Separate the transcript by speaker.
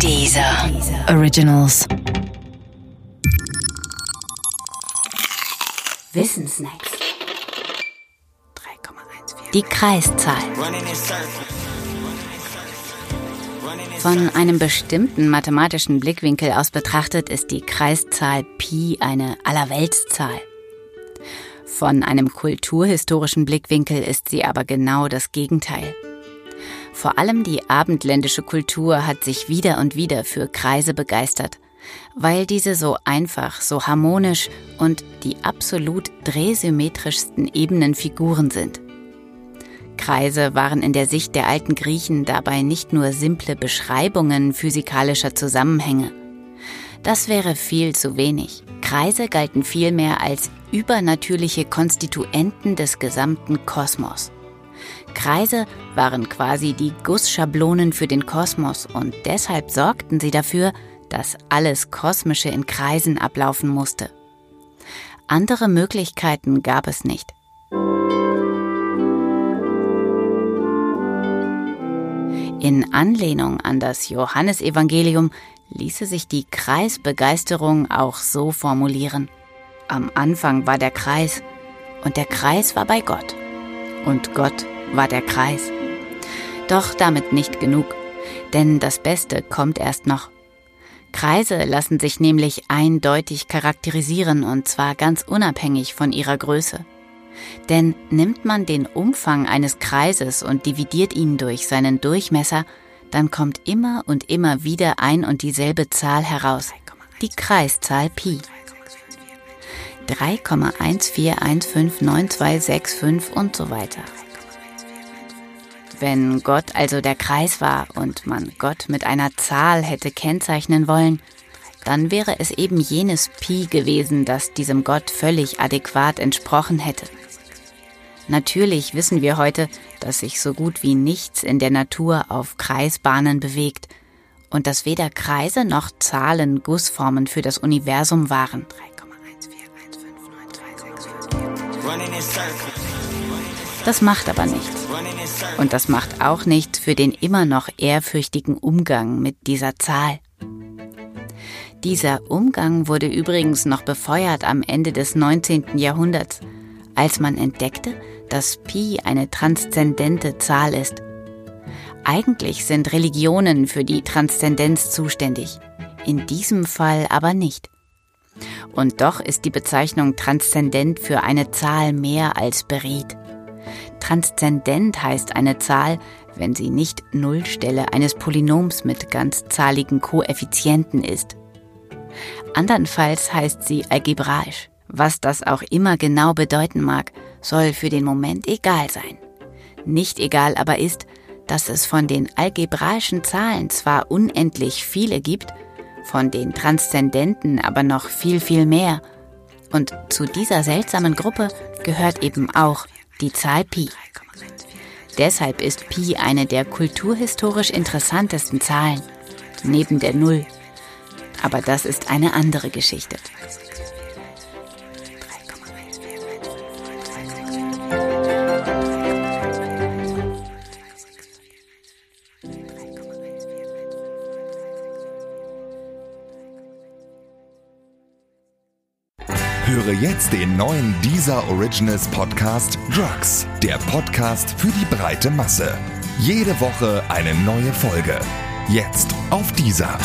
Speaker 1: Dieser Originals. Wissensnacks. Die Kreiszahl. Von einem bestimmten mathematischen Blickwinkel aus betrachtet ist die Kreiszahl Pi eine Allerweltszahl. Von einem kulturhistorischen Blickwinkel ist sie aber genau das Gegenteil. Vor allem die abendländische Kultur hat sich wieder und wieder für Kreise begeistert, weil diese so einfach, so harmonisch und die absolut drehsymmetrischsten Ebenenfiguren sind. Kreise waren in der Sicht der alten Griechen dabei nicht nur simple Beschreibungen physikalischer Zusammenhänge. Das wäre viel zu wenig. Kreise galten vielmehr als übernatürliche Konstituenten des gesamten Kosmos. Kreise waren quasi die Gussschablonen für den Kosmos und deshalb sorgten sie dafür, dass alles Kosmische in Kreisen ablaufen musste. Andere Möglichkeiten gab es nicht. In Anlehnung an das Johannesevangelium ließe sich die Kreisbegeisterung auch so formulieren. Am Anfang war der Kreis und der Kreis war bei Gott und Gott war der Kreis. Doch damit nicht genug, denn das Beste kommt erst noch. Kreise lassen sich nämlich eindeutig charakterisieren und zwar ganz unabhängig von ihrer Größe. Denn nimmt man den Umfang eines Kreises und dividiert ihn durch seinen Durchmesser, dann kommt immer und immer wieder ein und dieselbe Zahl heraus, die Kreiszahl Pi. 3,14159265 und so weiter. Wenn Gott also der Kreis war und man Gott mit einer Zahl hätte kennzeichnen wollen, dann wäre es eben jenes Pi gewesen, das diesem Gott völlig adäquat entsprochen hätte. Natürlich wissen wir heute, dass sich so gut wie nichts in der Natur auf Kreisbahnen bewegt und dass weder Kreise noch Zahlen Gussformen für das Universum waren. Das macht aber nichts. Und das macht auch nichts für den immer noch ehrfürchtigen Umgang mit dieser Zahl. Dieser Umgang wurde übrigens noch befeuert am Ende des 19. Jahrhunderts, als man entdeckte, dass Pi eine transzendente Zahl ist. Eigentlich sind Religionen für die Transzendenz zuständig, in diesem Fall aber nicht. Und doch ist die Bezeichnung transzendent für eine Zahl mehr als beriet. Transzendent heißt eine Zahl, wenn sie nicht Nullstelle eines Polynoms mit ganzzahligen Koeffizienten ist. Andernfalls heißt sie algebraisch. Was das auch immer genau bedeuten mag, soll für den Moment egal sein. Nicht egal aber ist, dass es von den algebraischen Zahlen zwar unendlich viele gibt, von den Transzendenten aber noch viel, viel mehr. Und zu dieser seltsamen Gruppe gehört eben auch die Zahl Pi. Deshalb ist Pi eine der kulturhistorisch interessantesten Zahlen, neben der Null. Aber das ist eine andere Geschichte.
Speaker 2: Höre jetzt den neuen Deezer Originals Podcast Drugs, der Podcast für die breite Masse. Jede Woche eine neue Folge. Jetzt auf Deezer.